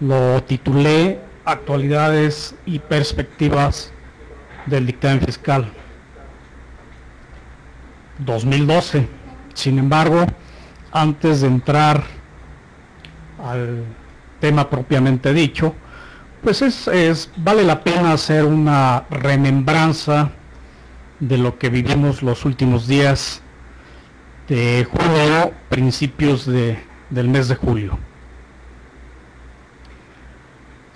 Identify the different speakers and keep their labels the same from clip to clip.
Speaker 1: lo titulé Actualidades y perspectivas del dictamen fiscal 2012. Sin embargo, antes de entrar al tema propiamente dicho, pues es, vale la pena hacer una remembranza de lo que vivimos los últimos días de julio, principios de, del mes de julio.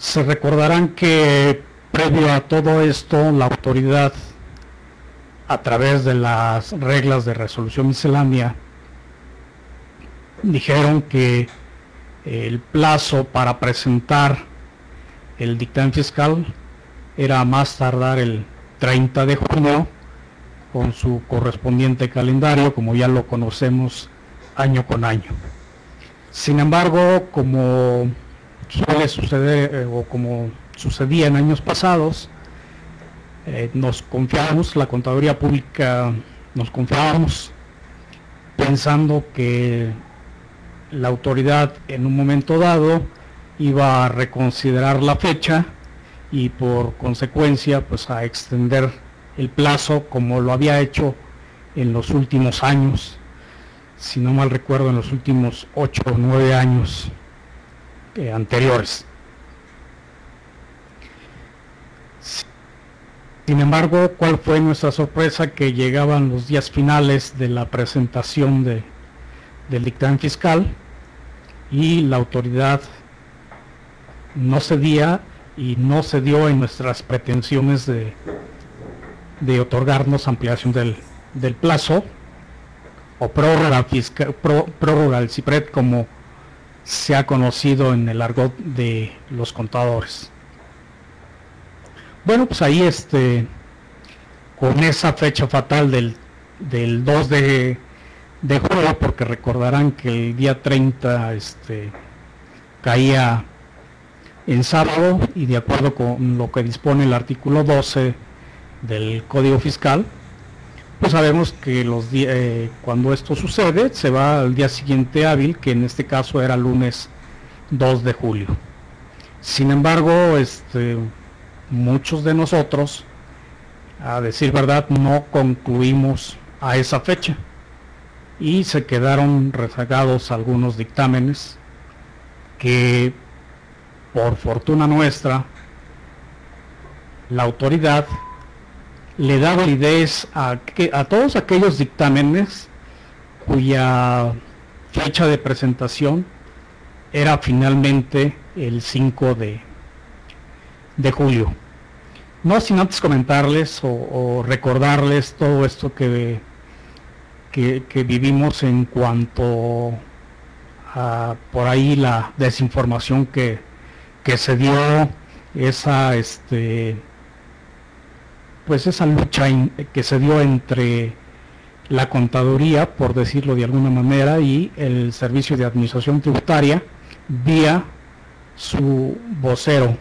Speaker 1: Se recordarán que previo a todo esto, la autoridad, a través de las reglas de resolución miscelánea, dijeron que el plazo para presentar el dictamen fiscal era más tardar el 30 de junio con su correspondiente calendario, como ya lo conocemos año con año. Sin embargo, como suele suceder eh, o como sucedía en años pasados, eh, nos confiamos, la contaduría pública nos confiábamos pensando que la autoridad en un momento dado iba a reconsiderar la fecha y por consecuencia pues a extender el plazo como lo había hecho en los últimos años, si no mal recuerdo en los últimos ocho o nueve años eh, anteriores. Sin embargo, ¿cuál fue nuestra sorpresa? Que llegaban los días finales de la presentación de, del dictamen fiscal y la autoridad no cedía y no cedió en nuestras pretensiones de, de otorgarnos ampliación del, del plazo o prórroga, fiscal, prórroga del CIPRED como se ha conocido en el argot de los contadores. Bueno, pues ahí este, con esa fecha fatal del, del 2 de, de julio, porque recordarán que el día 30 este, caía en sábado y de acuerdo con lo que dispone el artículo 12 del Código Fiscal, pues sabemos que los eh, cuando esto sucede se va al día siguiente hábil, que en este caso era lunes 2 de julio. Sin embargo, este, muchos de nosotros, a decir verdad, no concluimos a esa fecha y se quedaron rezagados algunos dictámenes que por fortuna nuestra, la autoridad le da validez a, a todos aquellos dictámenes cuya fecha de presentación era finalmente el 5 de, de julio. No sin antes comentarles o, recordarles todo esto que, que, que, vivimos en cuanto a por ahí la desinformación que, que se dio esa este pues esa lucha que se dio entre la contaduría, por decirlo de alguna manera, y el servicio de administración tributaria vía su vocero,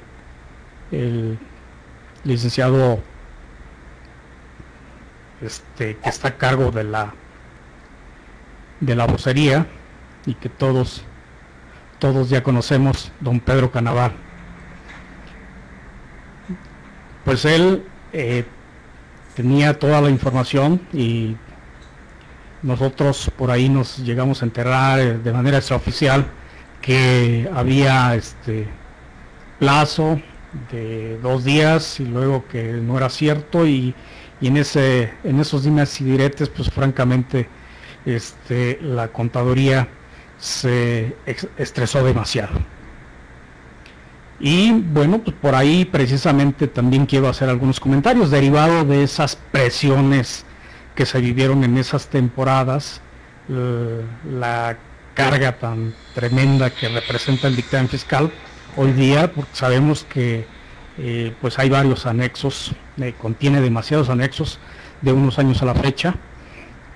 Speaker 1: el licenciado este, que está a cargo de la de la vocería y que todos todos ya conocemos, don Pedro Canaval. Pues él eh, tenía toda la información y nosotros por ahí nos llegamos a enterar eh, de manera extraoficial que había este plazo de dos días y luego que no era cierto y, y en ese en esos dimes y diretes pues francamente este la contaduría se estresó demasiado. Y bueno, pues por ahí precisamente también quiero hacer algunos comentarios derivados de esas presiones que se vivieron en esas temporadas, la carga tan tremenda que representa el dictamen fiscal hoy día, porque sabemos que eh, pues hay varios anexos, eh, contiene demasiados anexos de unos años a la fecha.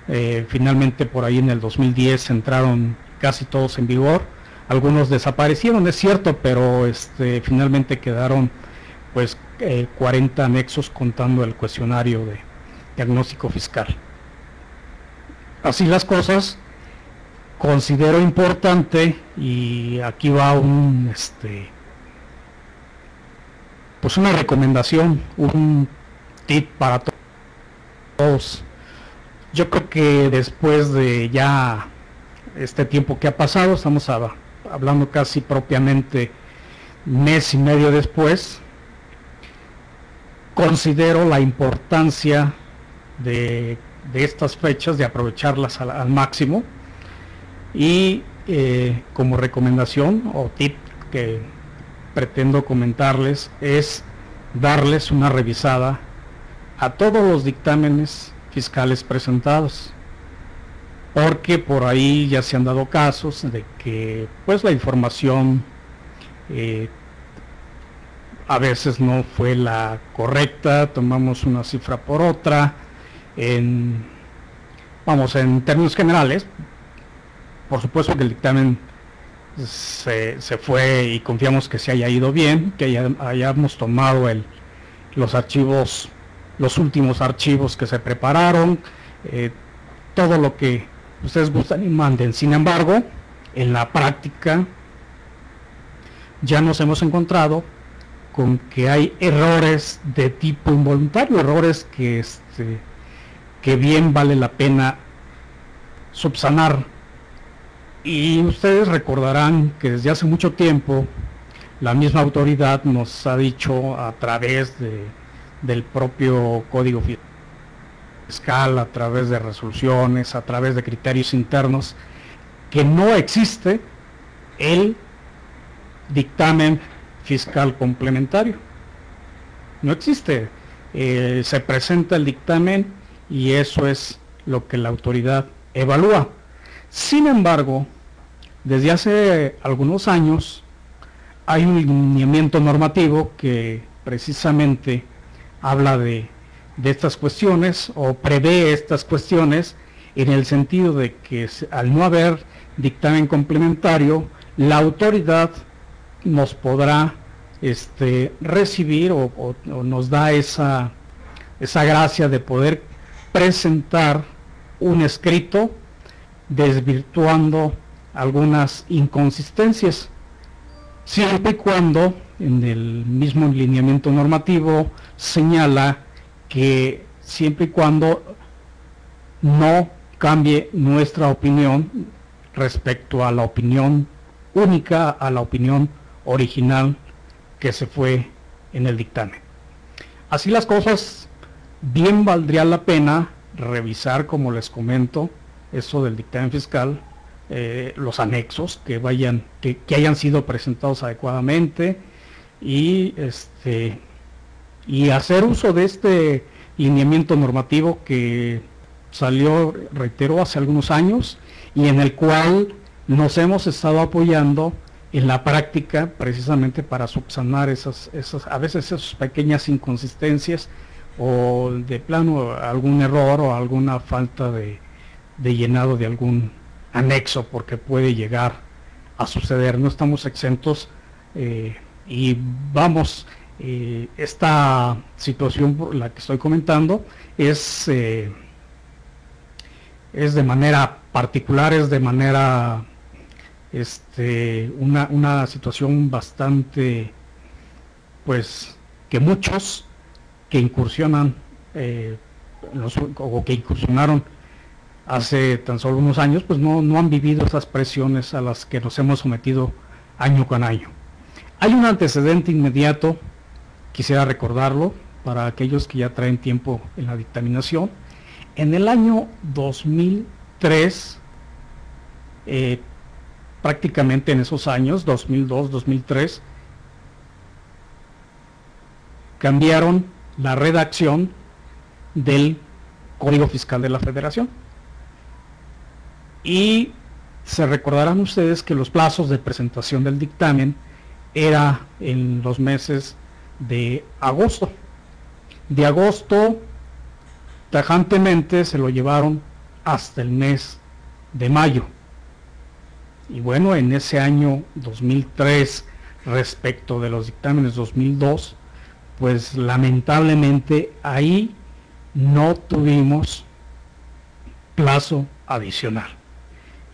Speaker 1: Eh, finalmente por ahí en el 2010 entraron casi todos en vigor. Algunos desaparecieron, es cierto, pero este, finalmente quedaron pues 40 eh, anexos contando el cuestionario de diagnóstico fiscal. Así las cosas, considero importante y aquí va un este pues una recomendación, un tip para todos. Yo creo que después de ya este tiempo que ha pasado, estamos hablando casi propiamente mes y medio después, considero la importancia de, estas fechas, de aprovecharlas al, máximo. Y eh, como recomendación o tip que pretendo comentarles es darles una revisada a todos los dictámenes fiscales presentados porque por ahí ya se han dado casos de que pues la información eh, a veces no fue la correcta, tomamos una cifra por otra, vamos, en términos generales, por supuesto que el dictamen se, fue y confiamos que se haya ido bien, que hayamos tomado los archivos, los últimos archivos que se prepararon, eh, todo lo que ustedes gustan y manden. Sin embargo, en la práctica ya nos hemos encontrado con que hay errores de tipo involuntario, errores que, este, que bien vale la pena subsanar y ustedes recordarán que desde hace mucho tiempo la misma autoridad nos ha dicho a través de, del propio código fiscal, a través de resoluciones, a través de criterios internos, que no existe el dictamen fiscal complementario. No existe. Eh, se presenta el dictamen y eso es lo que la autoridad evalúa. Sin embargo, desde hace algunos años hay un lineamiento normativo que precisamente habla de, estas cuestiones o prevé estas cuestiones en el sentido de que al no haber dictamen complementario, la autoridad nos podrá este, recibir o, o, nos da esa, esa gracia de poder presentar un escrito desvirtuando algunas inconsistencias, siempre y cuando en el mismo lineamiento normativo señala que siempre y cuando no cambie nuestra opinión respecto a la opinión única, a la opinión original que se fue en el dictamen. Así las cosas, bien valdría la pena revisar, como les comento, eso del dictamen fiscal, eh, los anexos que vayan, que, hayan sido presentados adecuadamente y este y hacer uso de este lineamiento normativo que salió, reitero, hace algunos años y en el cual nos hemos estado apoyando en la práctica precisamente para subsanar esas, esas, a veces esas pequeñas inconsistencias o de plano algún error o alguna falta de, de llenado de algún anexo porque puede llegar a suceder. No estamos exentos eh, y vamos, eh, esta situación por la que estoy comentando es, eh, es de manera particular, es de manera, este, una, una situación bastante, pues, que muchos que incursionan o que incursionaron hace tan solo unos años, pues no, no han vivido esas presiones a las que nos hemos sometido año con año. Hay un antecedente inmediato, quisiera recordarlo, para aquellos que ya traen tiempo en la dictaminación. En el año 2003, eh, prácticamente en esos años, 2002, 2003, cambiaron la redacción del Código Fiscal de la Federación y se recordarán ustedes que los plazos de presentación del dictamen era en los meses de agosto. De agosto tajantemente se lo llevaron hasta el mes de mayo. Y bueno, en ese año 2003 respecto de los dictámenes 2002, pues lamentablemente ahí no tuvimos plazo adicional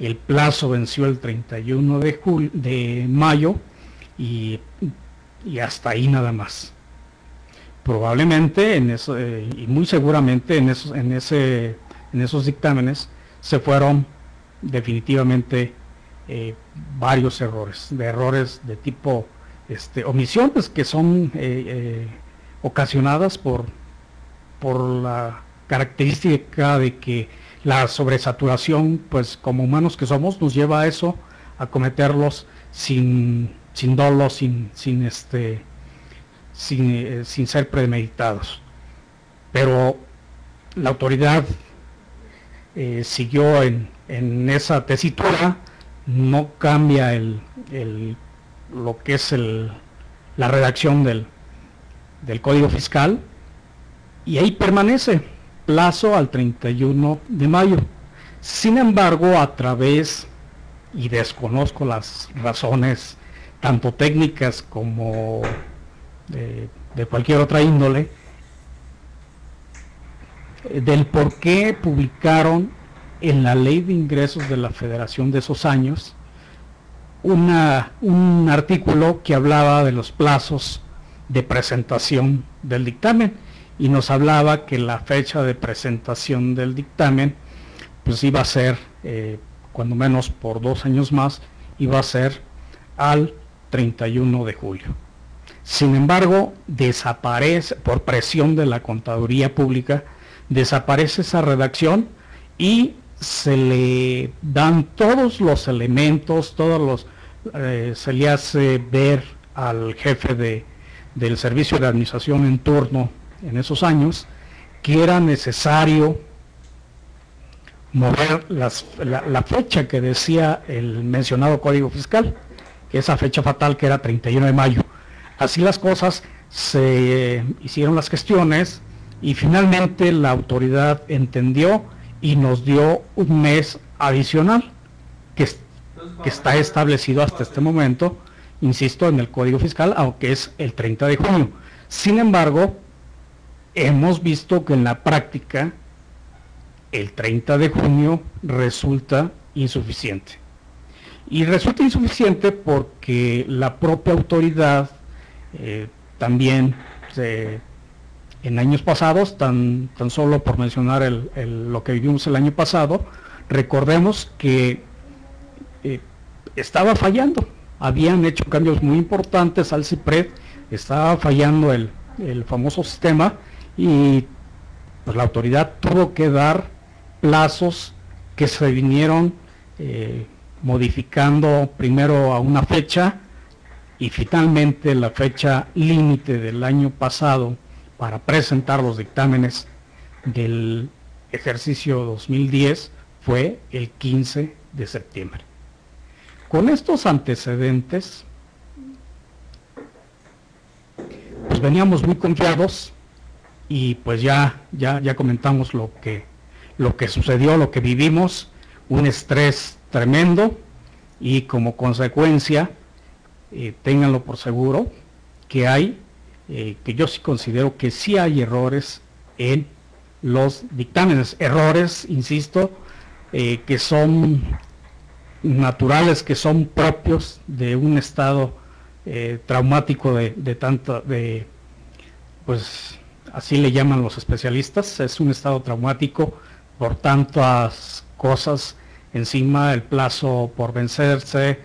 Speaker 1: el plazo venció el 31 de, de mayo y, hasta ahí nada más. Probablemente en eso, eh, y muy seguramente en, esos, en, ese, en esos dictámenes se fueron definitivamente eh, varios errores, de errores de tipo este, omisiones que son eh, ocasionadas por, por la característica de que la sobresaturación, pues como humanos que somos, nos lleva a eso, a cometerlos sin, sin dolo, sin, sin, este, sin, eh, sin ser premeditados. Pero la autoridad eh, siguió en, en, esa tesitura, no cambia el, el, lo que es el, la redacción del, del Código Fiscal y ahí permanece plazo al 31 de mayo. Sin embargo, a través, y desconozco las razones, tanto técnicas como de, cualquier otra índole, del por qué publicaron en la ley de ingresos de la federación de esos años un artículo que hablaba de los plazos de presentación del dictamen y nos hablaba que la fecha de presentación del dictamen pues iba a ser, eh, cuando menos por dos años más, iba a ser al 31 de julio. Sin embargo, desaparece, por presión de la contaduría pública, desaparece esa redacción y se le dan todos los elementos, todos los, eh, se le hace ver al jefe de, del servicio de administración en turno en esos años que era necesario mover la, fecha que decía el mencionado Código Fiscal, esa fecha fatal que era 31 de mayo. Así las cosas, se hicieron las gestiones y finalmente la autoridad entendió y nos dio un mes adicional que, que está establecido hasta este momento, insisto, en el Código Fiscal, aunque es el 30 de junio. Sin embargo, hemos visto que en la práctica el 30 de junio resulta insuficiente. Y resulta insuficiente porque la propia autoridad eh, también en años pasados, tan, tan solo por mencionar lo que vivimos el año pasado, recordemos que eh, estaba fallando. Habían hecho cambios muy importantes al CIPRED, estaba fallando el, el famoso sistema y pues la autoridad tuvo que dar plazos que se vinieron eh, modificando primero a una fecha y finalmente la fecha límite del año pasado para presentar los dictámenes del ejercicio 2010 fue el 15 de septiembre. Con estos antecedentes, pues veníamos muy confiados y pues ya, ya, ya comentamos lo que, lo que sucedió, lo que vivimos, un estrés tremendo y como consecuencia, eh, ténganlo por seguro, que hay, eh, que yo sí considero que sí hay errores en los dictámenes, errores, insisto, eh, que son naturales, que son propios de un estado traumático de, de tanto, de, pues, así le llaman los especialistas, es un estado traumático por tantas cosas encima, el plazo por vencerse,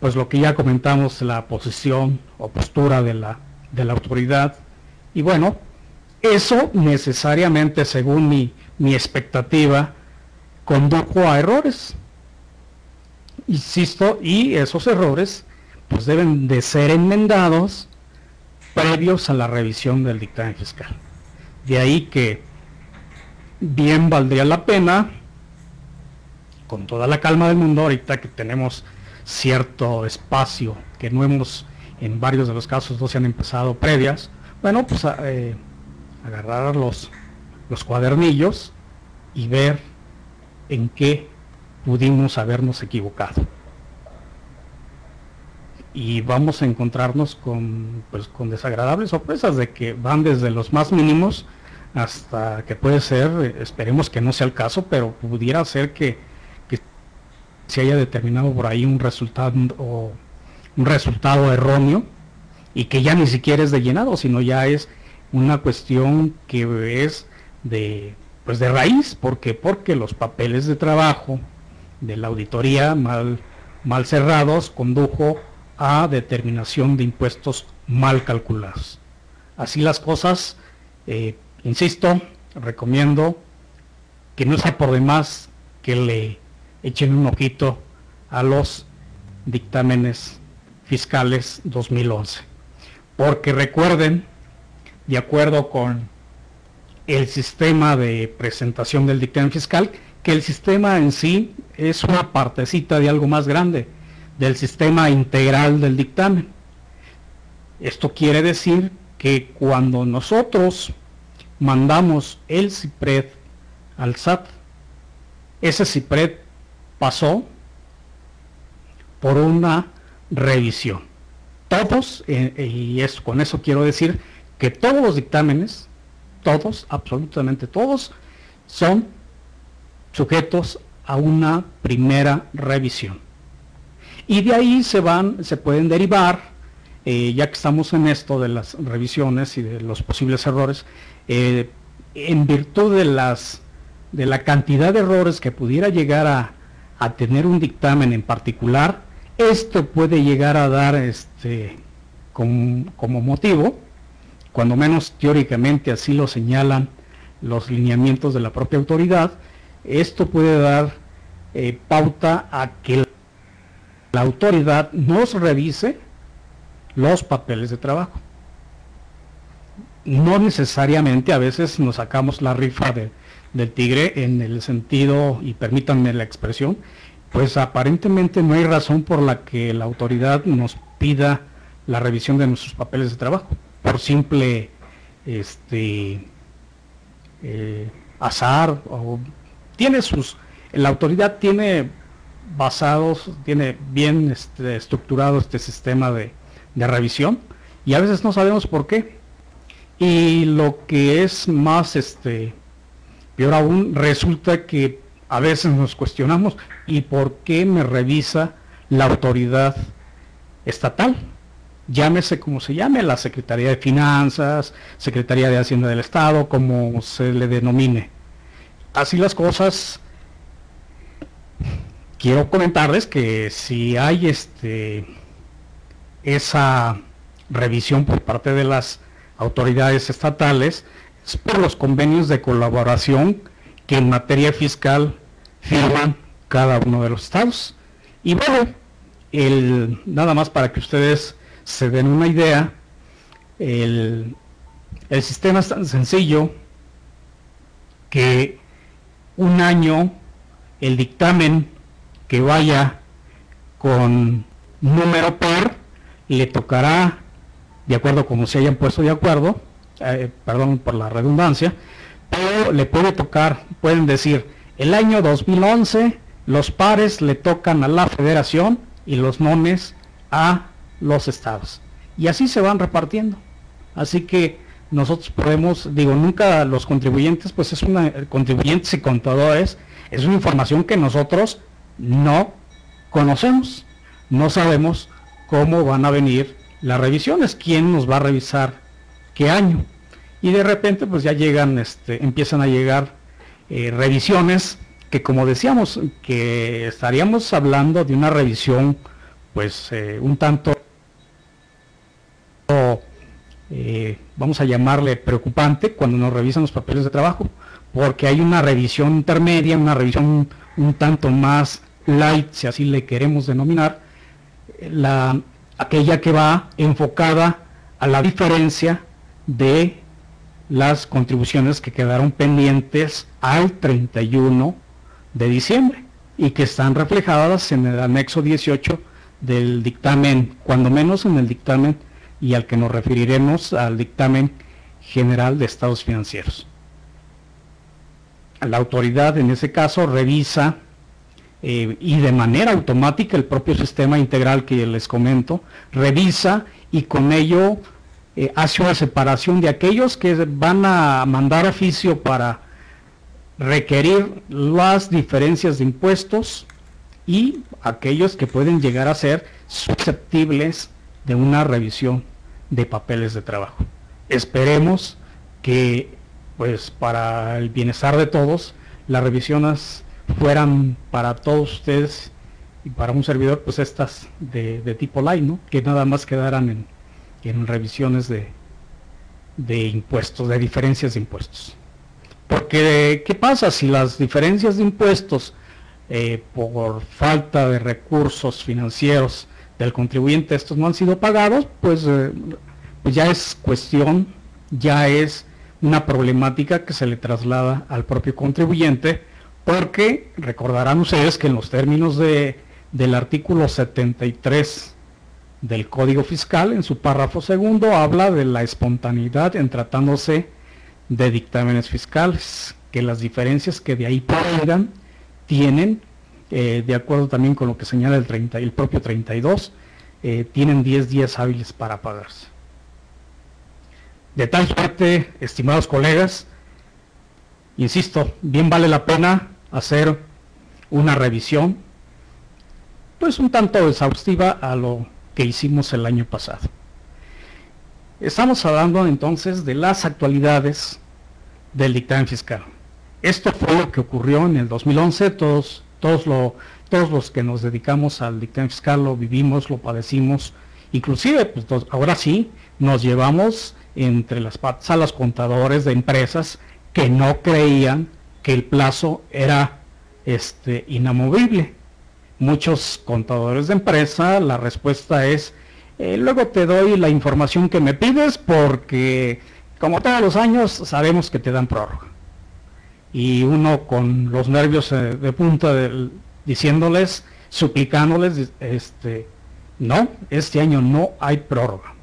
Speaker 1: pues lo que ya comentamos, la posición o postura de la, de la autoridad. Y bueno, eso necesariamente, según mi, mi expectativa, condujo a errores. Insisto, y esos errores pues deben de ser enmendados previos a la revisión del dictamen fiscal. De ahí que bien valdría la pena, con toda la calma del mundo, ahorita que tenemos cierto espacio que no hemos, en varios de los casos no se han empezado previas, bueno, pues eh, agarrar los, los cuadernillos y ver en qué pudimos habernos equivocado. Y vamos a encontrarnos con, pues, con desagradables sorpresas de que van desde los más mínimos hasta que puede ser, esperemos que no sea el caso, pero pudiera ser que se haya determinado por ahí un resultado o un resultado erróneo y que ya ni siquiera es de llenado, sino ya es una cuestión que es de pues de raíz, porque porque los papeles de trabajo de la auditoría mal mal cerrados condujo a determinación de impuestos mal calculados. Así las cosas, eh, insisto, recomiendo que no sea por demás que le echen un ojito a los dictámenes fiscales 2011. Porque recuerden, de acuerdo con el sistema de presentación del dictamen fiscal, que el sistema en sí es una partecita de algo más grande, del sistema integral del dictamen. Esto quiere decir que cuando nosotros mandamos el CIPRED al SAT, ese CIPRED pasó por una revisión. Todos, eh, y es, con eso quiero decir que todos los dictámenes, todos, absolutamente todos, son sujetos a una primera revisión. Y de ahí se van, se pueden derivar, eh, ya que estamos en esto de las revisiones y de los posibles errores, eh, en virtud de las de la cantidad de errores que pudiera llegar a, a tener un dictamen en particular, esto puede llegar a dar este, como motivo, cuando menos teóricamente así lo señalan los lineamientos de la propia autoridad, esto puede dar eh, pauta a que la autoridad nos revise los papeles de trabajo. No necesariamente, a veces nos sacamos la rifa del tigre en el sentido, y permítanme la expresión, pues aparentemente no hay razón por la que la autoridad nos pida la revisión de nuestros papeles de trabajo, por simple este eh, azar o tiene sus la autoridad tiene basados tiene bien este, estructurado este sistema de, de revisión y a veces no sabemos por qué. Y lo que es más este peor aún resulta que a veces nos cuestionamos, ¿y por qué me revisa la autoridad estatal? Llámese como se llame, la Secretaría de Finanzas, Secretaría de Hacienda del Estado, como se le denomine. Así las cosas, quiero comentarles que si hay este esa revisión por parte de las autoridades estatales, es por los convenios de colaboración que en materia fiscal firman cada uno de los estados. Y bueno, el, nada más para que ustedes se den una idea, el, el sistema es tan sencillo que un año el dictamen que vaya con número par le tocará, de acuerdo como se hayan puesto de acuerdo, eh, perdón por la redundancia, pero le puede tocar, pueden decir, el año 2011 los pares le tocan a la federación y los nones a los estados. Y así se van repartiendo. Así que nosotros podemos, digo, nunca los contribuyentes, pues es una, contribuyentes y contadores, es una información que nosotros no conocemos. No sabemos cómo van a venir las revisiones, quién nos va a revisar qué año. Y de repente pues ya llegan, este, empiezan a llegar eh, revisiones que como decíamos, que estaríamos hablando de una revisión pues eh, un tanto, eh, vamos a llamarle preocupante cuando nos revisan los papeles de trabajo, porque hay una revisión intermedia, una revisión un tanto más light, si así le queremos denominar, la, aquella que va enfocada a la diferencia de las contribuciones que quedaron pendientes al 31 de diciembre y que están reflejadas en el anexo 18 del dictamen, cuando menos en el dictamen y al que nos referiremos al dictamen general de estados financieros. La autoridad en ese caso revisa eh, y de manera automática el propio sistema integral que les comento, revisa y con ello eh, hace una separación de aquellos que van a mandar oficio para requerir las diferencias de impuestos y aquellos que pueden llegar a ser susceptibles de una revisión de papeles de trabajo. Esperemos que pues para el bienestar de todos las revisiones fueran para todos ustedes y para un servidor pues estas de, tipo light, ¿no? que nada más quedaran en, en revisiones de, de impuestos, de diferencias de impuestos. Porque, ¿qué pasa si las diferencias de impuestos eh, por falta de recursos financieros del contribuyente estos no han sido pagados? Pues, eh, pues ya es cuestión, ya es una problemática que se le traslada al propio contribuyente, porque recordarán ustedes que en los términos de, del artículo 73 del Código Fiscal, en su párrafo segundo, habla de la espontaneidad en tratándose de dictámenes fiscales, que las diferencias que de ahí provengan tienen, eh, de acuerdo también con lo que señala el, 30, el propio 32, eh, tienen 10 días hábiles para pagarse. De tal suerte, estimados colegas, insisto, bien vale la pena hacer una revisión, pues un tanto exhaustiva a lo que hicimos el año pasado. Estamos hablando entonces de las actualidades del dictamen fiscal. Esto fue lo que ocurrió en el 2011, todos, todos, todos los que nos dedicamos al dictamen fiscal lo vivimos, lo padecimos, inclusive pues, ahora sí nos llevamos entre las salas contadores de empresas que no creían que el plazo era este, inamovible. Muchos contadores de empresa, la respuesta es, eh, luego te doy la información que me pides porque como todos los años, sabemos que te dan prórroga. Y uno con los nervios eh, de punta diciéndoles, suplicándoles, este, no, este año no hay prórroga.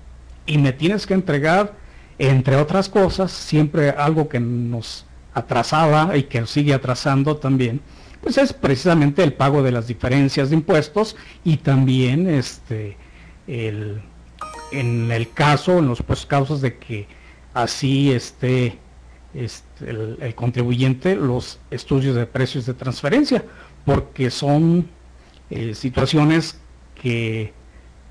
Speaker 1: Y me tienes que entregar, entre otras cosas, siempre algo que nos atrasaba y que sigue atrasando también, pues es precisamente el pago de las diferencias de impuestos y también este el, en el caso, en los pues, casos de que así esté este, el, contribuyente los estudios de precios de transferencia, porque son eh, situaciones que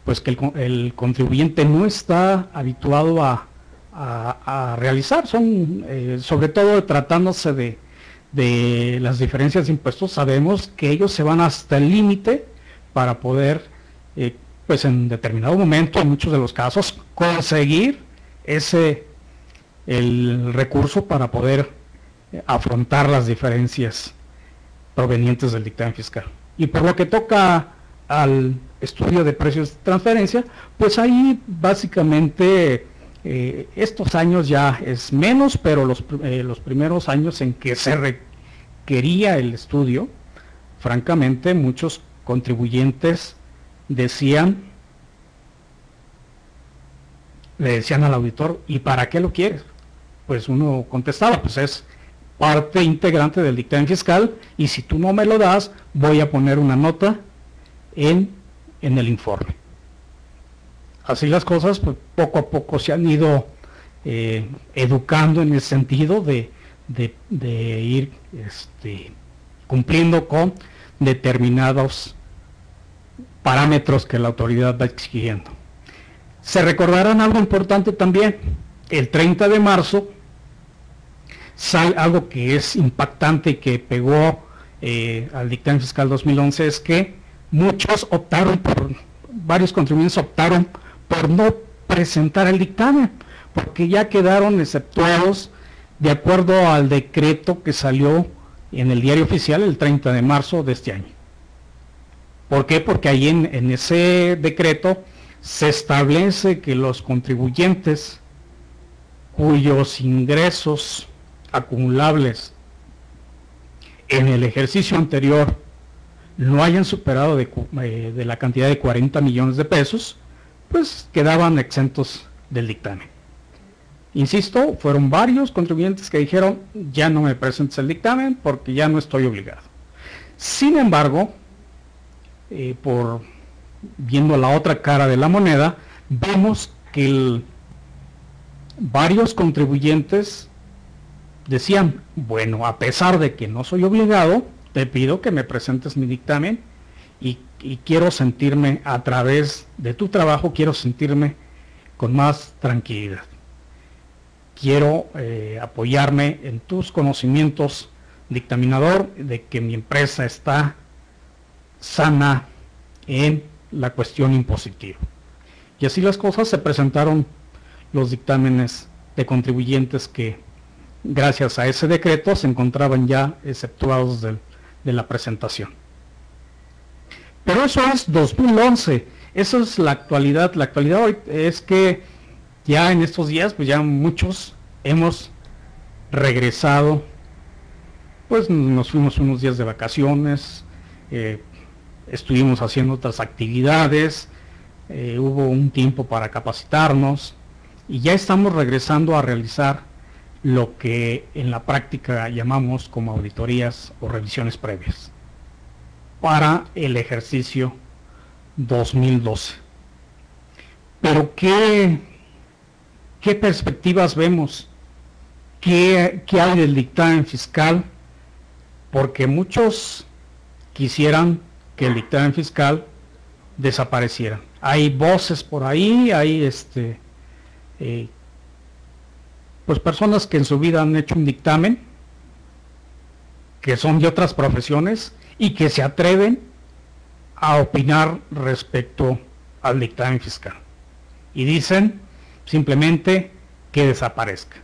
Speaker 1: pues que el, contribuyente no está habituado a, realizar, son eh, sobre todo tratándose de, de las diferencias de impuestos, sabemos que ellos se van hasta el límite para poder, eh, pues en determinado momento, en muchos de los casos, conseguir ese el recurso para poder eh, afrontar las diferencias provenientes del dictamen fiscal. Y por lo que toca al estudio de precios de transferencia, pues ahí básicamente eh, estos años ya es menos, pero los, eh, los primeros años en que se requería el estudio, francamente muchos contribuyentes decían, le decían al auditor, ¿y para qué lo quieres? pues uno contestaba, pues es parte integrante del dictamen fiscal y si tú no me lo das, voy a poner una nota en, en el informe. Así las cosas, pues poco a poco se han ido eh, educando en el sentido de, ir este, cumpliendo con determinados parámetros que la autoridad va exigiendo. Se recordarán algo importante también, el 30 de marzo algo que es impactante y que pegó eh, al dictamen fiscal 2011 es que muchos optaron por, varios contribuyentes optaron por no presentar el dictamen, porque ya quedaron exceptuados de acuerdo al decreto que salió en el diario oficial el 30 de marzo de este año. ¿Por qué? Porque ahí en, ese decreto se establece que los contribuyentes cuyos ingresos acumulables en el ejercicio anterior no hayan superado de, eh, de, la cantidad de 40 millones de pesos, pues quedaban exentos del dictamen. Insisto, fueron varios contribuyentes que dijeron, ya no me presentes el dictamen porque ya no estoy obligado. Sin embargo, eh, por viendo la otra cara de la moneda, vemos que varios contribuyentes decían, bueno, a pesar de que no soy obligado, te pido que me presentes mi dictamen y, quiero sentirme a través de tu trabajo, quiero sentirme con más tranquilidad. Quiero eh, apoyarme en tus conocimientos dictaminador de que mi empresa está sana en la cuestión impositiva. Y así las cosas se presentaron los dictámenes de contribuyentes que gracias a ese decreto se encontraban ya exceptuados de la presentación. Pero eso es 2011, eso es la actualidad. La actualidad hoy es que ya en estos días, pues ya muchos hemos regresado, pues nos fuimos unos días de vacaciones, eh, estuvimos haciendo otras actividades, eh, hubo un tiempo para capacitarnos y ya estamos regresando a realizar lo que en la práctica llamamos como auditorías o revisiones previas para el ejercicio 2012. Pero ¿qué, qué perspectivas vemos? ¿Qué, ¿Qué hay del dictamen fiscal? Porque muchos quisieran que el dictamen fiscal desapareciera. Hay voces por ahí, hay este, eh, pues personas que en su vida han hecho un dictamen, que son de otras profesiones y que se atreven a opinar respecto al dictamen fiscal. Y dicen simplemente que desaparezca.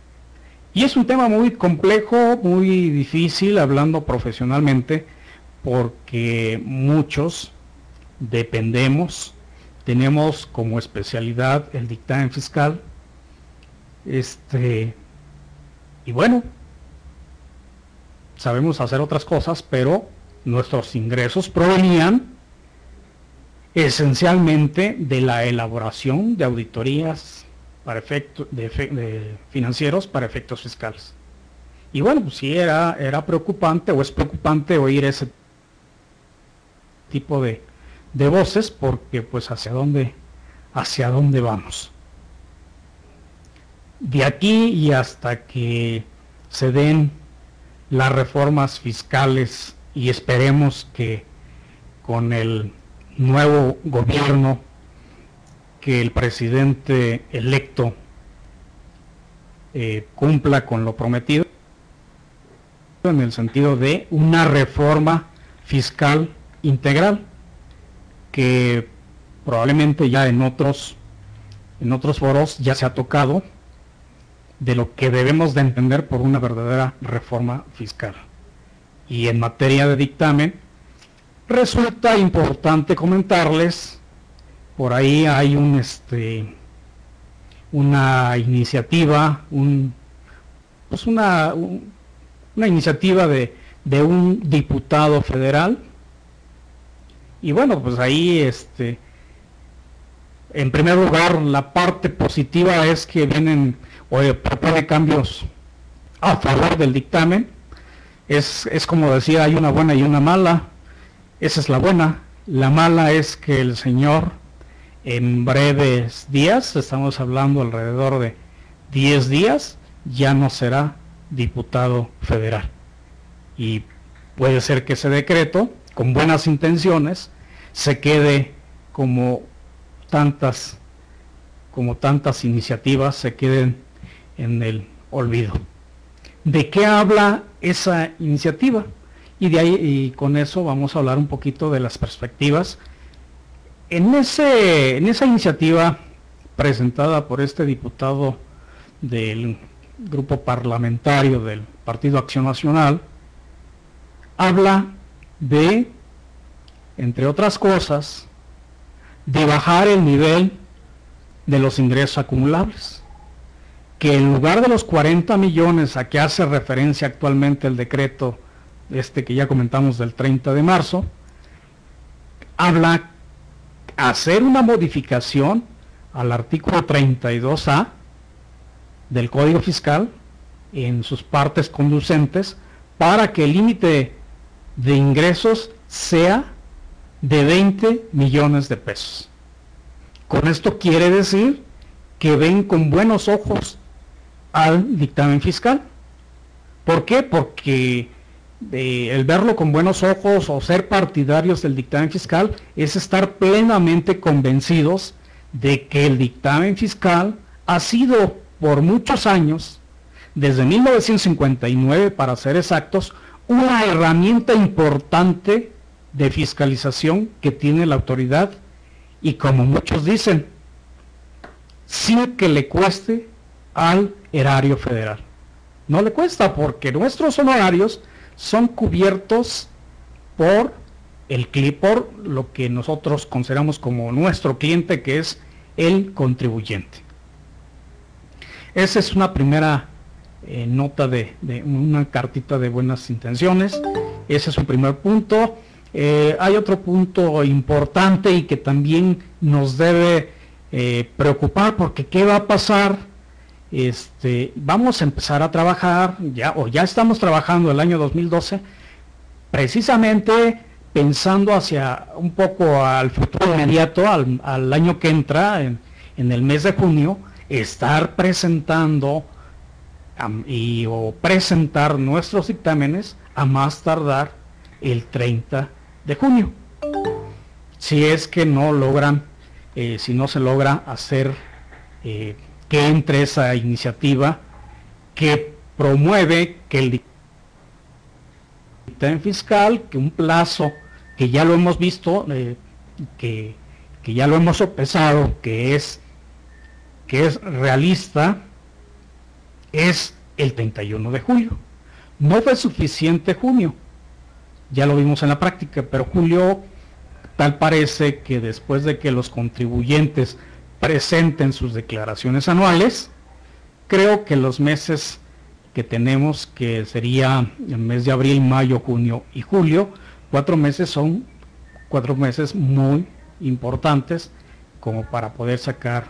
Speaker 1: Y es un tema muy complejo, muy difícil, hablando profesionalmente, porque muchos dependemos, tenemos como especialidad el dictamen fiscal, este, y bueno, sabemos hacer otras cosas, pero nuestros ingresos provenían esencialmente de la elaboración de auditorías para efectos de, financieros para efectos fiscales. Y bueno, pues sí era, era preocupante o es preocupante oír ese tipo de, de voces porque pues hacia dónde hacia dónde vamos de aquí y hasta que se den las reformas fiscales y esperemos que con el nuevo gobierno que el presidente electo eh, cumpla con lo prometido en el sentido de una reforma fiscal integral que probablemente ya en otros en otros foros ya se ha tocado de lo que debemos de entender por una verdadera reforma fiscal. Y en materia de dictamen, resulta importante comentarles, por ahí hay un este una iniciativa, un, pues una, una iniciativa de, de un diputado federal, y bueno, pues ahí este en primer lugar la parte positiva es que vienen o propone cambios a favor del dictamen. Es, es como decía, hay una buena y una mala. Esa es la buena. La mala es que el señor en breves días, estamos hablando alrededor de 10 días, ya no será diputado federal. Y puede ser que ese decreto, con buenas intenciones, se quede como tantas, como tantas iniciativas, se queden en el olvido. ¿De qué habla esa iniciativa? Y de ahí y con eso vamos a hablar un poquito de las perspectivas. En, ese, en esa iniciativa presentada por este diputado del grupo parlamentario del Partido Acción Nacional, habla de, entre otras cosas, de bajar el nivel de los ingresos acumulables que en lugar de los 40 millones a que hace referencia actualmente el decreto este que ya comentamos del 30 de marzo, habla hacer una modificación al artículo 32A del Código Fiscal en sus partes conducentes para que el límite de ingresos sea de 20 millones de pesos. Con esto quiere decir que ven con buenos ojos al dictamen fiscal. ¿Por qué? Porque el verlo con buenos ojos o ser partidarios del dictamen fiscal es estar plenamente convencidos de que el dictamen fiscal ha sido por muchos años, desde 1959 para ser exactos, una herramienta importante de fiscalización que tiene la autoridad y como muchos dicen, sin que le cueste al erario federal. No le cuesta porque nuestros honorarios son cubiertos por el por lo que nosotros consideramos como nuestro cliente que es el contribuyente. Esa es una primera eh, nota de, una cartita de buenas intenciones. Ese es un primer punto. Eh, hay otro punto importante y que también nos debe eh, preocupar porque ¿qué va a pasar? Este, vamos a empezar a trabajar, ya, o ya estamos trabajando el año 2012, precisamente pensando hacia un poco al futuro inmediato, al, año que entra, en, el mes de junio, estar presentando y o presentar nuestros dictámenes a más tardar el 30 de junio. Si es que no logran, eh, si no se logra hacer eh, que entre esa iniciativa que promueve que el dictamen fiscal, que un plazo que ya lo hemos visto, eh, que, que, ya lo hemos sopesado, que es, que es realista, es el 31 de julio. No fue suficiente junio, ya lo vimos en la práctica, pero julio tal parece que después de que los contribuyentes presenten sus declaraciones anuales, creo que los meses que tenemos, que sería el mes de abril, mayo, junio y julio, cuatro meses son cuatro meses muy importantes como para poder sacar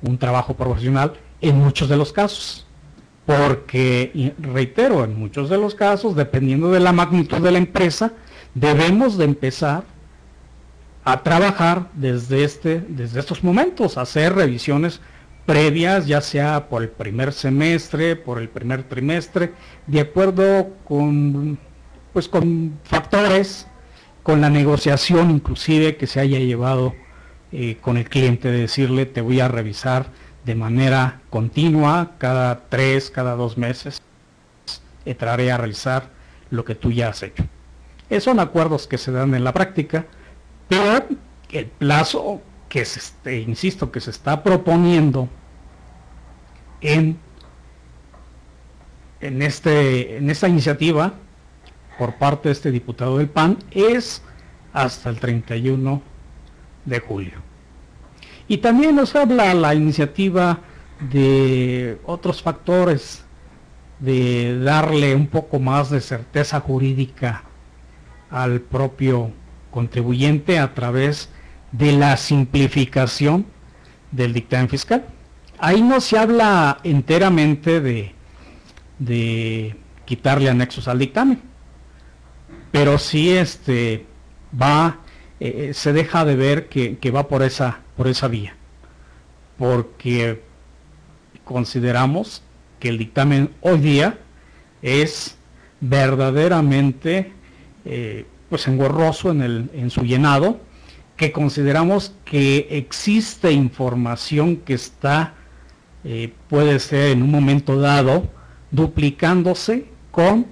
Speaker 1: un trabajo profesional en muchos de los casos. Porque, reitero, en muchos de los casos, dependiendo de la magnitud de la empresa, debemos de empezar a trabajar desde, este, desde estos momentos, hacer revisiones previas, ya sea por el primer semestre, por el primer trimestre, de acuerdo con, pues, con factores, con la negociación inclusive que se haya llevado eh, con el cliente, de decirle, te voy a revisar de manera continua, cada tres, cada dos meses, entraré a realizar lo que tú ya has hecho. Esos son acuerdos que se dan en la práctica, pero el plazo que se, este, insisto, que se está proponiendo en, en, este, en esta iniciativa por parte de este diputado del PAN es hasta el 31 de julio. Y también nos habla la iniciativa de otros factores, de darle un poco más de certeza jurídica al propio contribuyente a través de la simplificación del dictamen fiscal. Ahí no se habla enteramente de, de quitarle anexos al dictamen, pero sí este, va, eh, se deja de ver que, que va por esa por esa vía, porque consideramos que el dictamen hoy día es verdaderamente eh, pues engorroso en, el, en su llenado, que consideramos que existe información que está, eh, puede ser en un momento dado, duplicándose con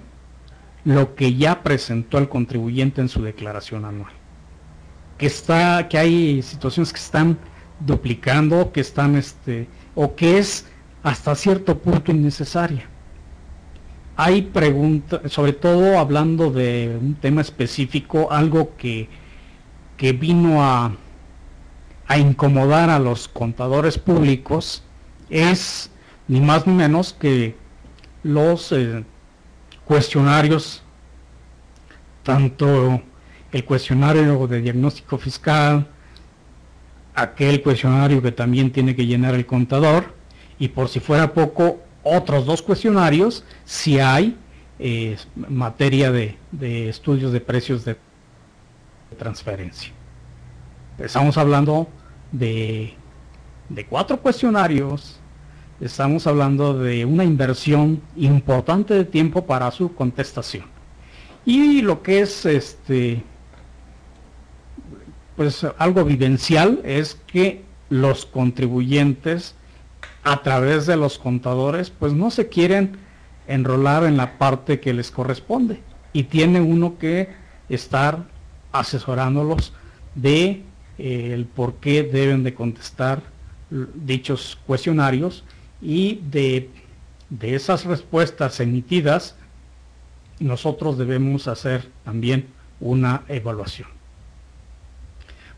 Speaker 1: lo que ya presentó el contribuyente en su declaración anual que está, que hay situaciones que están duplicando, que están este, o que es hasta cierto punto innecesaria. Hay preguntas, sobre todo hablando de un tema específico, algo que, que vino a, a incomodar a los contadores públicos, es ni más ni menos que los eh, cuestionarios, tanto el cuestionario de diagnóstico fiscal, aquel cuestionario que también tiene que llenar el contador, y por si fuera poco, otros dos cuestionarios si hay eh, materia de, estudios de precios de transferencia. Estamos hablando de, cuatro cuestionarios, estamos hablando de una inversión importante de tiempo para su contestación. Y lo que es este pues algo vivencial es que los contribuyentes a través de los contadores pues no se quieren enrolar en la parte que les corresponde y tiene uno que estar asesorándolos de eh, el por qué deben de contestar dichos cuestionarios y de, de esas respuestas emitidas nosotros debemos hacer también una evaluación.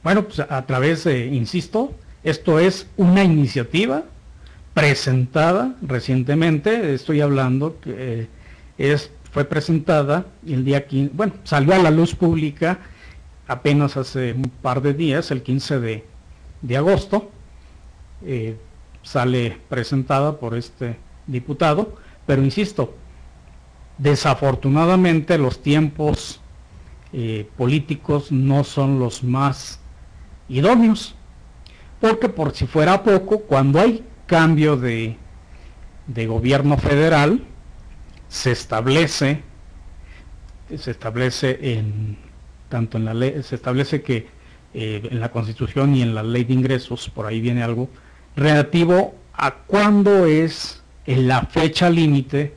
Speaker 1: Bueno, pues a través de, insisto, esto es una iniciativa presentada recientemente, estoy hablando que eh, es, fue presentada el día 15, bueno, salió a la luz pública apenas hace un par de días, el 15 de, agosto, eh, sale presentada por este diputado, pero insisto, desafortunadamente los tiempos eh, políticos no son los más idóneos, porque por si fuera poco, cuando hay cambio de, de gobierno federal, se establece, se establece en tanto en la ley, se establece que eh, en la constitución y en la ley de ingresos, por ahí viene algo, relativo a cuándo es la fecha límite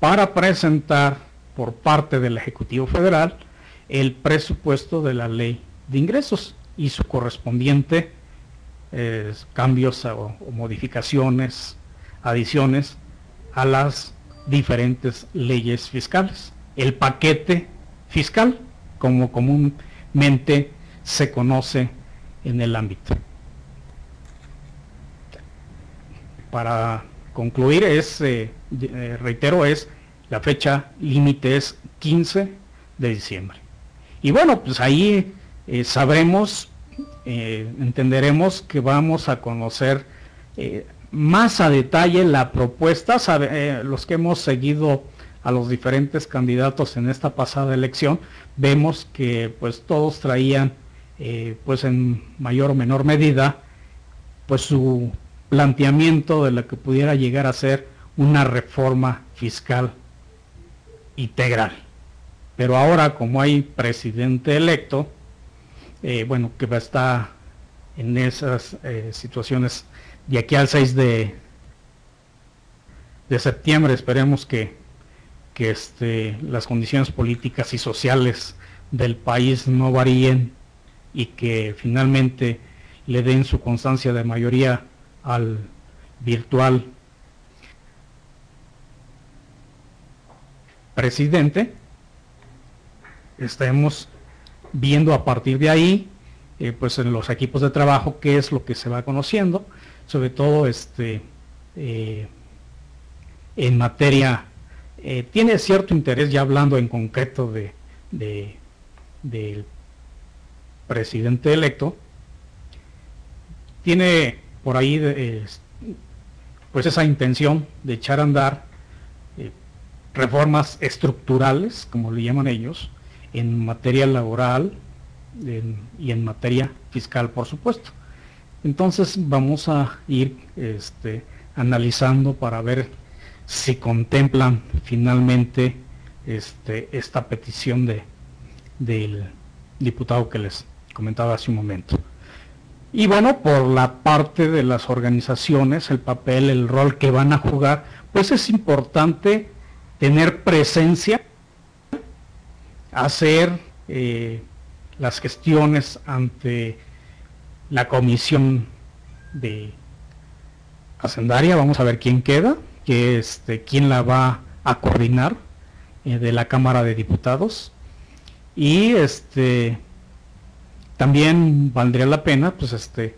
Speaker 1: para presentar por parte del Ejecutivo Federal el presupuesto de la ley de ingresos y su correspondiente eh, cambios o, modificaciones, adiciones a las diferentes leyes fiscales. El paquete fiscal, como comúnmente se conoce en el ámbito. Para concluir, eh, eh, reitero, es la fecha límite es 15 de diciembre. Y bueno, pues ahí sabremos eh, entenderemos que vamos a conocer eh, más a detalle la propuesta, eh, los que hemos seguido a los diferentes candidatos en esta pasada elección, vemos que pues todos traían pues en mayor o menor medida pues su planteamiento de lo que pudiera llegar a ser una reforma fiscal integral. Pero ahora como hay presidente electo, eh, bueno, que va a estar en esas eh, situaciones de aquí al 6 de, de septiembre. Esperemos que, que este, las condiciones políticas y sociales del país no varíen y que finalmente le den su constancia de mayoría al virtual presidente. Estemos viendo a partir de ahí, eh, pues en los equipos de trabajo, qué es lo que se va conociendo, sobre todo este, eh, en materia, eh, tiene cierto interés, ya hablando en concreto de, del presidente electo, tiene por ahí pues esa intención de echar a andar reformas estructurales, como le llaman ellos, en materia laboral y en materia fiscal, por supuesto. Entonces vamos a ir este, analizando para ver si contemplan finalmente este, esta petición de, del diputado que les comentaba hace un momento. Y bueno, por la parte de las organizaciones, el papel, el rol que van a jugar, pues es importante tener presencia hacer eh, las gestiones ante la comisión de hacendaria, vamos a ver quién queda, que este, quién la va a coordinar eh, de la Cámara de Diputados. Y este también valdría la pena, pues este,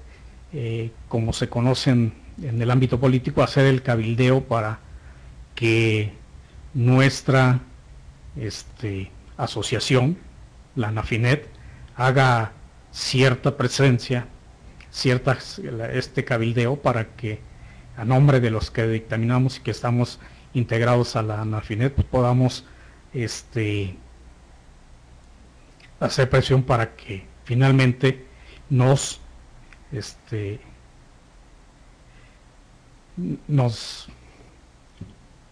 Speaker 1: eh, como se conocen en el ámbito político, hacer el cabildeo para que nuestra este, asociación, la NAFINET, haga cierta presencia, cierta, este cabildeo para que a nombre de los que dictaminamos y que estamos integrados a la NAFINET pues podamos este, hacer presión para que finalmente nos este, nos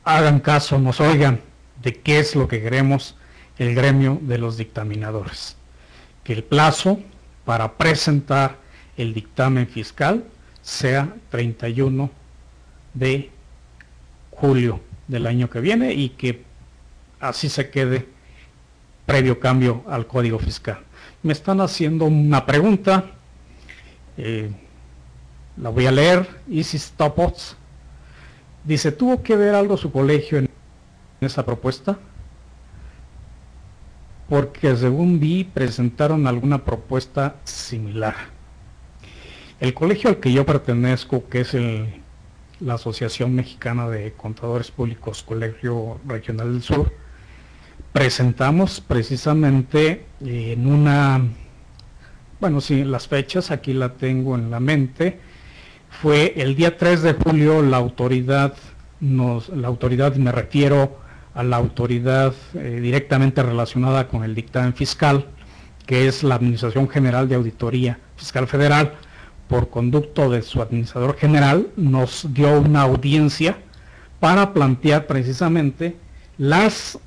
Speaker 1: hagan caso, nos oigan de qué es lo que queremos el gremio de los dictaminadores. Que el plazo para presentar el dictamen fiscal sea 31 de julio del año que viene y que así se quede previo cambio al código fiscal. Me están haciendo una pregunta, eh, la voy a leer, Isis Topots. Dice, ¿tuvo que ver algo su colegio en esa propuesta? Porque según vi presentaron alguna propuesta similar. El colegio al que yo pertenezco, que es la Asociación Mexicana de Contadores Públicos, Colegio Regional del Sur, presentamos precisamente en una, bueno, sí, las fechas, aquí la tengo en la mente, fue el día 3 de julio la autoridad, nos, la autoridad me refiero a la autoridad eh, directamente relacionada con el dictamen fiscal, que es la Administración General de Auditoría Fiscal Federal, por conducto de su administrador general, nos dio una audiencia para plantear precisamente las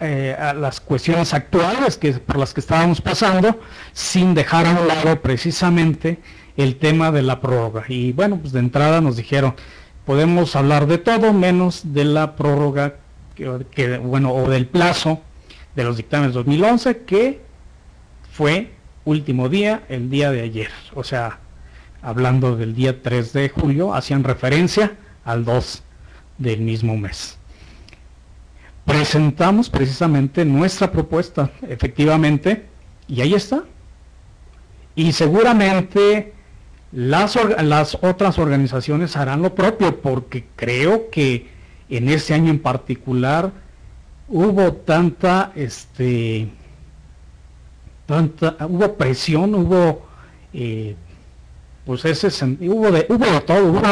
Speaker 1: eh, las cuestiones actuales que, por las que estábamos pasando, sin dejar a un lado precisamente el tema de la prórroga. Y bueno, pues de entrada nos dijeron, podemos hablar de todo menos de la prórroga, que, bueno, o del plazo de los dictámenes 2011, que fue último día, el día de ayer. O sea, hablando del día 3 de julio, hacían referencia al 2 del mismo mes presentamos precisamente nuestra propuesta, efectivamente, y ahí está. Y seguramente las, las otras organizaciones harán lo propio, porque creo que en ese año en particular hubo tanta, este, tanta, hubo presión, hubo, eh, pues ese, hubo de, hubo de todo, hubo,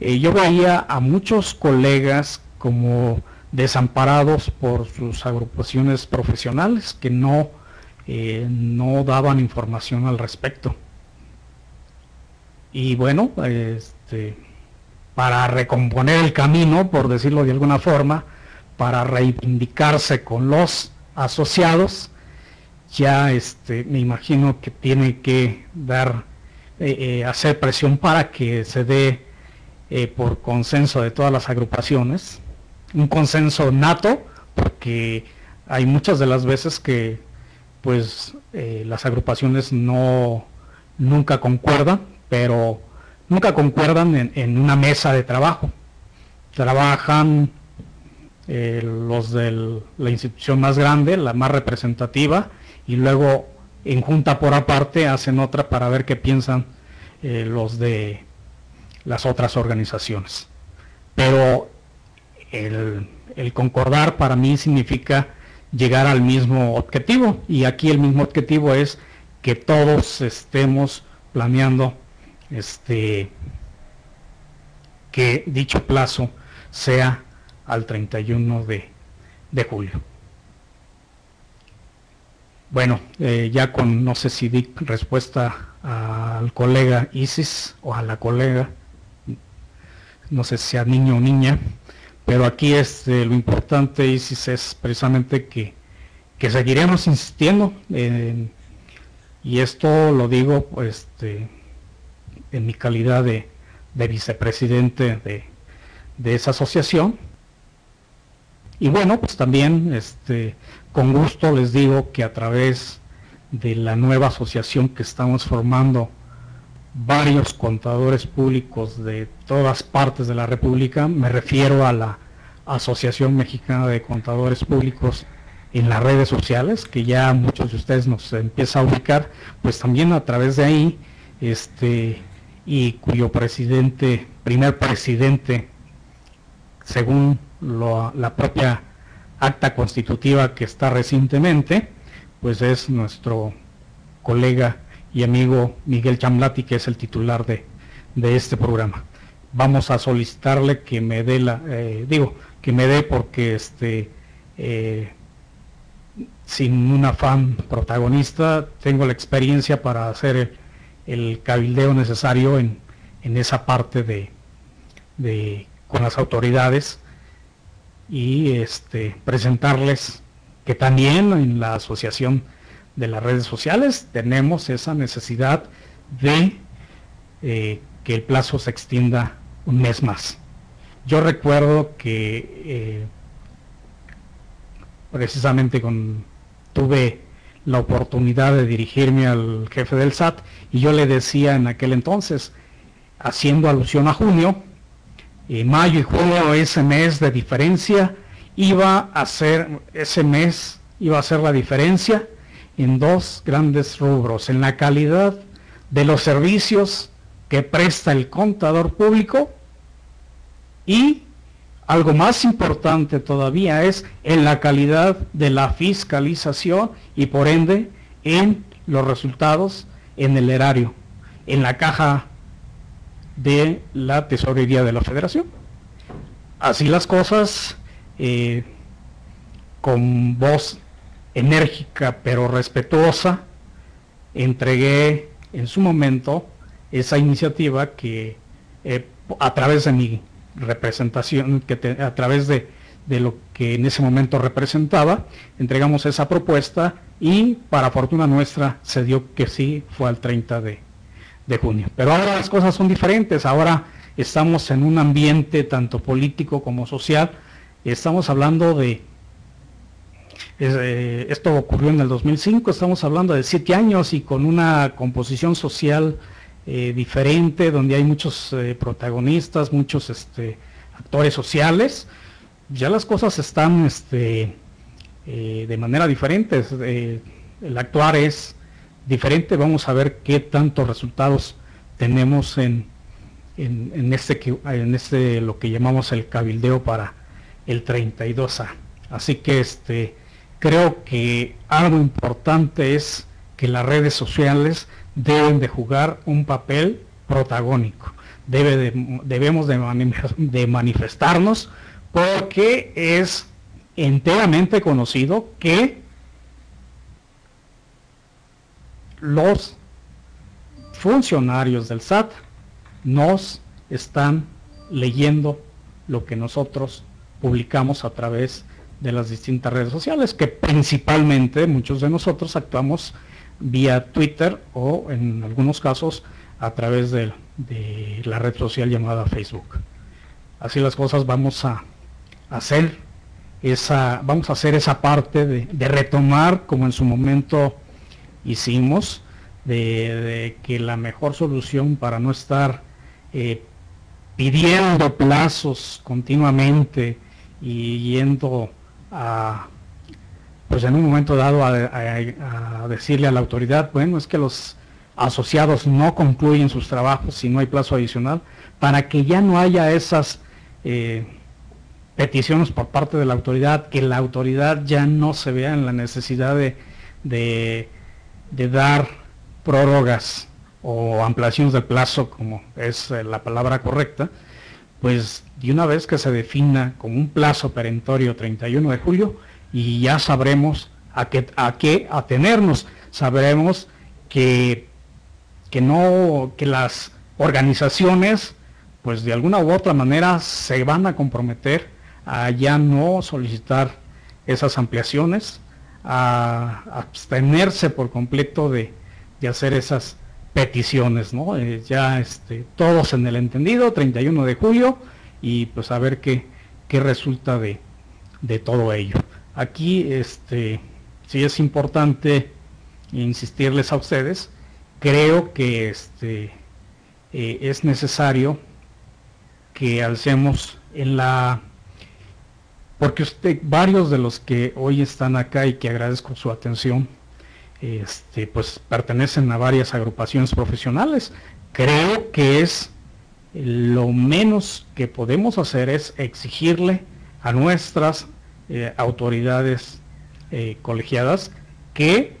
Speaker 1: eh, yo veía a muchos colegas como desamparados por sus agrupaciones profesionales que no, eh, no daban información al respecto. Y bueno, este, para recomponer el camino, por decirlo de alguna forma, para reivindicarse con los asociados, ya este, me imagino que tiene que dar, eh, eh, hacer presión para que se dé por consenso de todas las agrupaciones, un consenso nato, porque hay muchas de las veces que pues eh, las agrupaciones no nunca concuerdan, pero nunca concuerdan en, una mesa de trabajo. Trabajan eh, los de la institución más grande, la más representativa, y luego en junta por aparte hacen otra para ver qué piensan eh, los de las otras organizaciones. Pero el, concordar para mí significa llegar al mismo objetivo y aquí el mismo objetivo es que todos estemos planeando este que dicho plazo sea al 31 de, de julio. Bueno, eh, ya con, no sé si di respuesta al colega Isis o a la colega, no sé si sea niño o niña, pero aquí este, lo importante, Isis, es precisamente que, seguiremos insistiendo, y esto lo digo este, en mi calidad de, vicepresidente de, esa asociación. Y bueno, pues también este, con gusto les digo que a través de la nueva asociación que estamos formando varios contadores públicos de todas partes de la República, me refiero a la Asociación Mexicana de Contadores Públicos en las redes sociales, que ya muchos de ustedes nos empieza a ubicar, pues también a través de ahí, este, y cuyo presidente, primer presidente, según la propia acta constitutiva que está recientemente, pues es nuestro colega y amigo Miguel Chamlati, que es el titular de, este programa. Vamos a solicitarle que me dé la, eh, digo, que me dé porque este, eh, sin un afán protagonista, tengo la experiencia para hacer el, cabildeo necesario en, esa parte de, de, con las autoridades y este, presentarles que también en la asociación de las redes sociales tenemos esa necesidad de eh, que el plazo se extienda un mes más. Yo recuerdo que eh, precisamente con, tuve la oportunidad de dirigirme al jefe del SAT y yo le decía en aquel entonces, haciendo alusión a junio, eh, mayo y junio, ese mes de diferencia, iba a ser, ese mes iba a ser la diferencia en dos grandes rubros, en la calidad de los servicios que presta el contador público y algo más importante todavía es en la calidad de la fiscalización y por ende en los resultados en el erario, en la caja de la tesorería de la federación. Así las cosas, eh, con voz enérgica pero respetuosa, entregué en su momento esa iniciativa que eh, a través de mi representación, que a través de, lo que en ese momento representaba, entregamos esa propuesta y para fortuna nuestra se dio que sí fue al 30 de, junio. Pero ahora las cosas son diferentes, ahora estamos en un ambiente tanto político como social, estamos hablando de, eh, esto ocurrió en el 2005, estamos hablando de siete años y con una composición social eh, diferente, donde hay muchos eh, protagonistas, muchos este, actores sociales, ya las cosas están este, eh, de manera diferente. el actuar es diferente, vamos a ver qué tantos resultados tenemos en, en, este, en este lo que llamamos el cabildeo para el 32A. Así que este, creo que algo importante es que las redes sociales deben de jugar un papel protagónico. Debe debemos de, manifestarnos porque es enteramente conocido que los funcionarios del SAT nos están leyendo lo que nosotros publicamos a través de las distintas redes sociales, que principalmente muchos de nosotros actuamos vía Twitter o en algunos casos a través de, la red social llamada Facebook. Así las cosas vamos a hacer esa, vamos a hacer esa parte de, retomar como en su momento hicimos, de, que la mejor solución para no estar eh, pidiendo plazos continuamente y yendo a pues en un momento dado a, decirle a la autoridad, bueno, es que los asociados no concluyen sus trabajos si no hay plazo adicional, para que ya no haya esas eh, peticiones por parte de la autoridad, que la autoridad ya no se vea en la necesidad de, de, dar prórrogas o ampliaciones del plazo, como es eh, la palabra correcta, pues de una vez que se defina como un plazo perentorio 31 de julio, y ya sabremos a qué, a qué atenernos. Sabremos que, que, no, que las organizaciones, pues de alguna u otra manera se van a comprometer a ya no solicitar esas ampliaciones, a abstenerse por completo de, hacer esas peticiones, ¿no? Eh, ya este, todos en el entendido, 31 de julio, y pues a ver qué, qué resulta de, de todo ello. Aquí este, sí es importante insistirles a ustedes, creo que este, eh, es necesario que alcemos en la porque usted, varios de los que hoy están acá y que agradezco su atención, este, pues pertenecen a varias agrupaciones profesionales. Creo que es lo menos que podemos hacer es exigirle a nuestras eh, autoridades eh, colegiadas que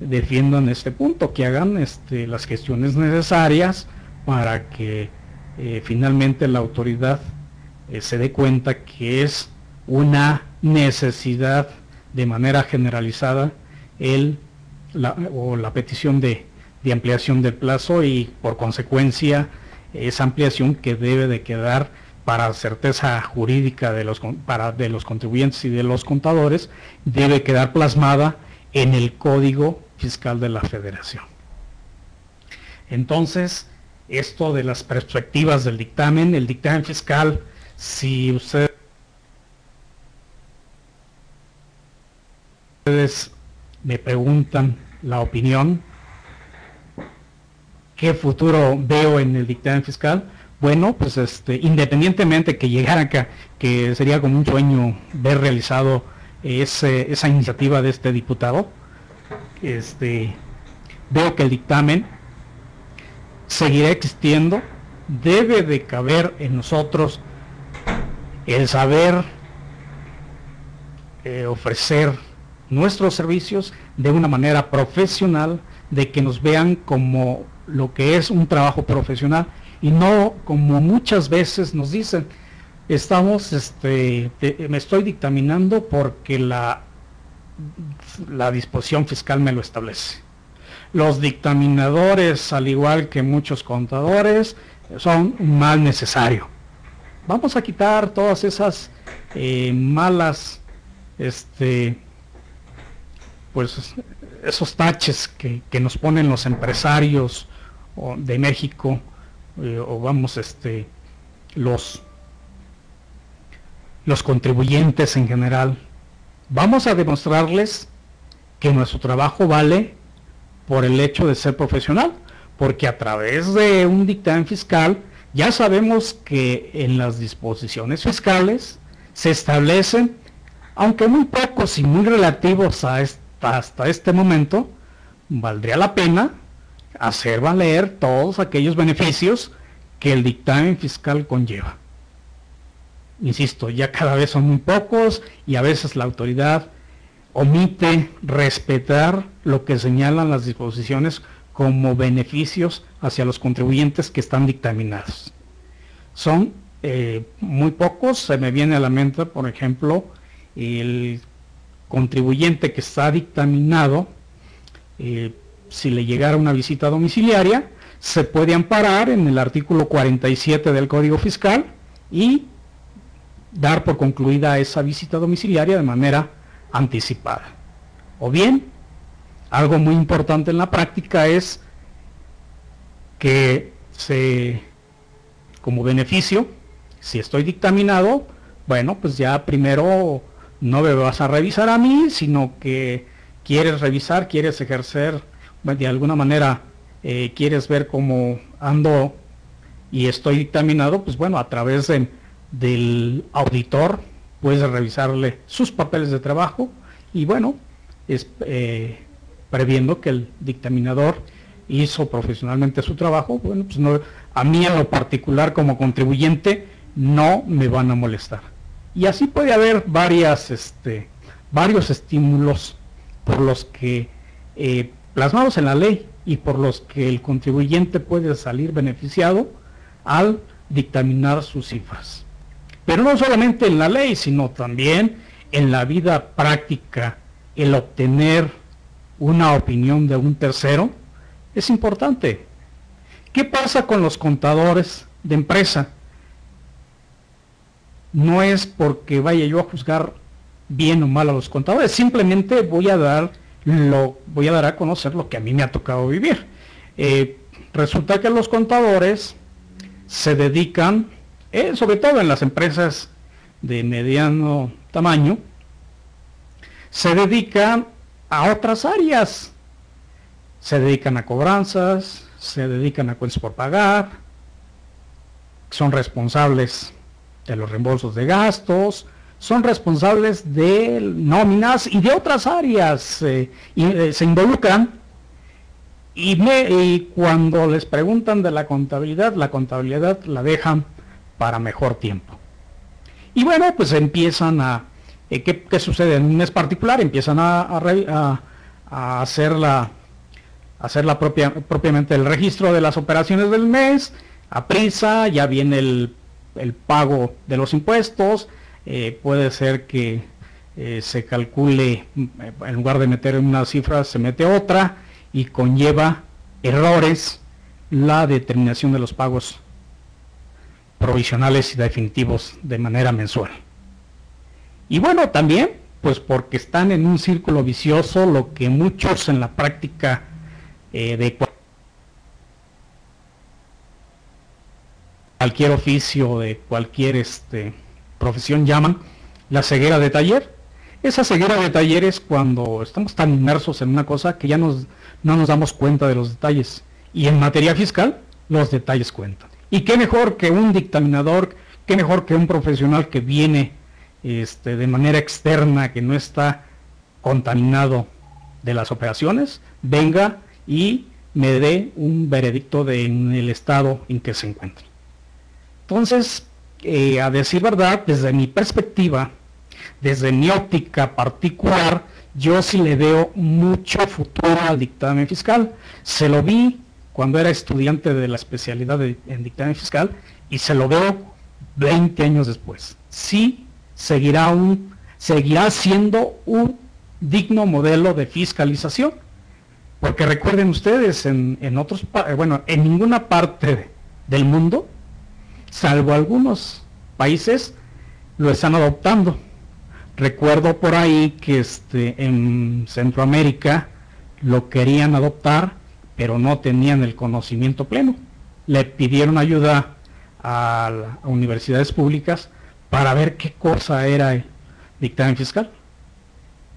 Speaker 1: defiendan este punto, que hagan este, las gestiones necesarias para que eh, finalmente la autoridad se dé cuenta que es una necesidad de manera generalizada el, la, o la petición de, de ampliación del plazo y por consecuencia esa ampliación que debe de quedar para certeza jurídica de los, para, de los contribuyentes y de los contadores, debe quedar plasmada en el Código Fiscal de la Federación. Entonces, esto de las perspectivas del dictamen, el dictamen fiscal, si ustedes me preguntan la opinión, qué futuro veo en el dictamen fiscal, bueno, pues este, independientemente que llegara acá, que sería como un sueño ver realizado esa iniciativa de este diputado, este, veo que el dictamen seguirá existiendo, debe de caber en nosotros el saber eh, ofrecer nuestros servicios de una manera profesional, de que nos vean como lo que es un trabajo profesional y no como muchas veces nos dicen, estamos, este, me estoy dictaminando porque la, la disposición fiscal me lo establece. Los dictaminadores, al igual que muchos contadores, son mal necesario. Vamos a quitar todas esas eh, malas, este, pues esos taches que, que, nos ponen los empresarios de México eh, o vamos este los los contribuyentes en general vamos a demostrarles que nuestro trabajo vale por el hecho de ser profesional porque a través de un dictamen fiscal ya sabemos que en las disposiciones fiscales se establecen aunque muy pocos y muy relativos a hasta este momento valdría la pena hacer valer todos aquellos beneficios que el dictamen fiscal conlleva. Insisto, ya cada vez son muy pocos y a veces la autoridad omite respetar lo que señalan las disposiciones como beneficios hacia los contribuyentes que están dictaminados. Son eh, muy pocos, se me viene a la mente, por ejemplo, el contribuyente que está dictaminado eh, si le llegara una visita domiciliaria, se puede amparar en el artículo 47 del Código Fiscal y dar por concluida esa visita domiciliaria de manera anticipada. O bien, algo muy importante en la práctica es que se, como beneficio, si estoy dictaminado, bueno, pues ya primero no me vas a revisar a mí, sino que quieres revisar, quieres ejercer de alguna manera eh, quieres ver cómo ando y estoy dictaminado, pues bueno, a través del auditor puedes revisarle sus papeles de trabajo y bueno, es, eh, previendo que el dictaminador hizo profesionalmente su trabajo, bueno, pues no, a mí en lo particular como contribuyente no me van a molestar. Y así puede haber varias, este, varios estímulos por los que eh, plasmados en la ley y por los que el contribuyente puede salir beneficiado al dictaminar sus cifras. Pero no solamente en la ley, sino también en la vida práctica, el obtener una opinión de un tercero es importante. ¿Qué pasa con los contadores de empresa? No es porque vaya yo a juzgar bien o mal a los contadores, simplemente voy a dar lo voy a dar a conocer lo que a mí me ha tocado vivir. Eh, resulta que los contadores se dedican, eh, sobre todo en las empresas de mediano tamaño, se dedican a otras áreas. Se dedican a cobranzas, se dedican a cuentas por pagar, son responsables de los reembolsos de gastos, son responsables de nóminas y de otras áreas eh, y, eh, se involucran y, cuando les preguntan de la contabilidad, la contabilidad la dejan para mejor tiempo. Y bueno, pues empiezan a, eh, ¿qué, sucede en un mes particular? Empiezan a, hacer, la, hacer la propia, propiamente el registro de las operaciones del mes, a prisa, ya viene el, el pago de los impuestos, eh, puede ser que eh, se calcule, en lugar de meter una cifra, se mete otra y conlleva errores la determinación de los pagos provisionales y definitivos de manera mensual. Y bueno, también, pues porque están en un círculo vicioso, lo que muchos en la práctica eh, de cualquier oficio, de cualquier este, profesión llaman la ceguera de taller. Esa ceguera de taller es cuando estamos tan inmersos en una cosa que ya nos, no nos damos cuenta de los detalles. Y en materia fiscal, los detalles cuentan. Y qué mejor que un dictaminador, qué mejor que un profesional que viene este, de manera externa, que no está contaminado de las operaciones, venga y me dé un veredicto de, en el estado en que se encuentra. Entonces, eh, a decir verdad, desde mi perspectiva, desde mi óptica particular, yo sí le veo mucho futuro al dictamen fiscal. Se lo vi cuando era estudiante de la especialidad en dictamen fiscal y se lo veo 20 años después. Sí seguirá, un, seguirá siendo un digno modelo de fiscalización. Porque recuerden ustedes, en, en otros, bueno, en ninguna parte del mundo salvo algunos países lo están adoptando. Recuerdo por ahí que este, en Centroamérica lo querían adoptar, pero no tenían el conocimiento pleno. Le pidieron ayuda a, universidades públicas para ver qué cosa era el dictamen fiscal.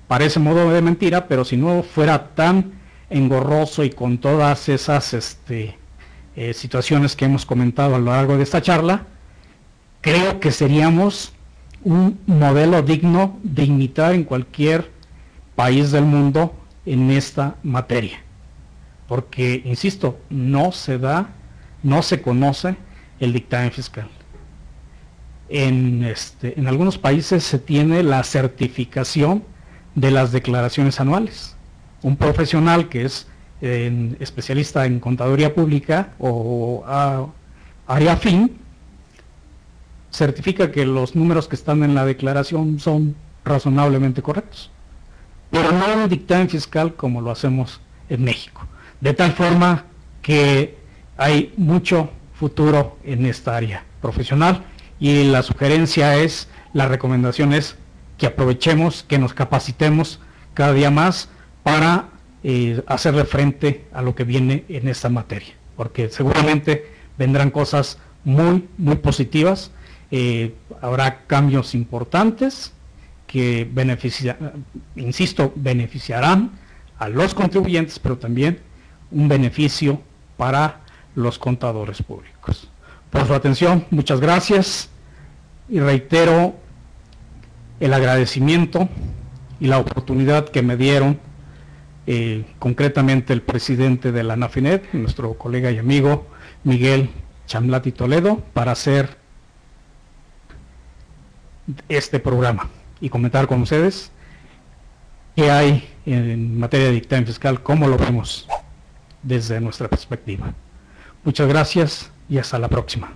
Speaker 1: Parece modo de mentira, pero si no fuera tan engorroso y con todas esas este, eh, situaciones que hemos comentado a lo largo de esta charla, creo que seríamos un modelo digno de imitar en cualquier país del mundo en esta materia. Porque, insisto, no se da, no se conoce el dictamen fiscal. En, este, en algunos países se tiene la certificación de las declaraciones anuales. Un profesional que es especialista en contaduría pública o área fin, certifica que los números que están en la declaración son razonablemente correctos. Pero no un dictamen fiscal como lo hacemos en México. De tal forma que hay mucho futuro en esta área profesional y la sugerencia es, la recomendación es que aprovechemos, que nos capacitemos cada día más para eh, hacerle frente a lo que viene en esta materia, porque seguramente vendrán cosas muy, muy positivas, eh, habrá cambios importantes que insisto, beneficiarán a los contribuyentes, pero también un beneficio para los contadores públicos. Por su atención, muchas gracias y reitero el agradecimiento y la oportunidad que me dieron eh, concretamente el presidente de la NAFINET, nuestro colega y amigo Miguel Chamlati Toledo, para hacer este programa y comentar con ustedes qué hay en materia de dictamen fiscal, cómo lo vemos desde nuestra perspectiva. Muchas gracias y hasta la próxima.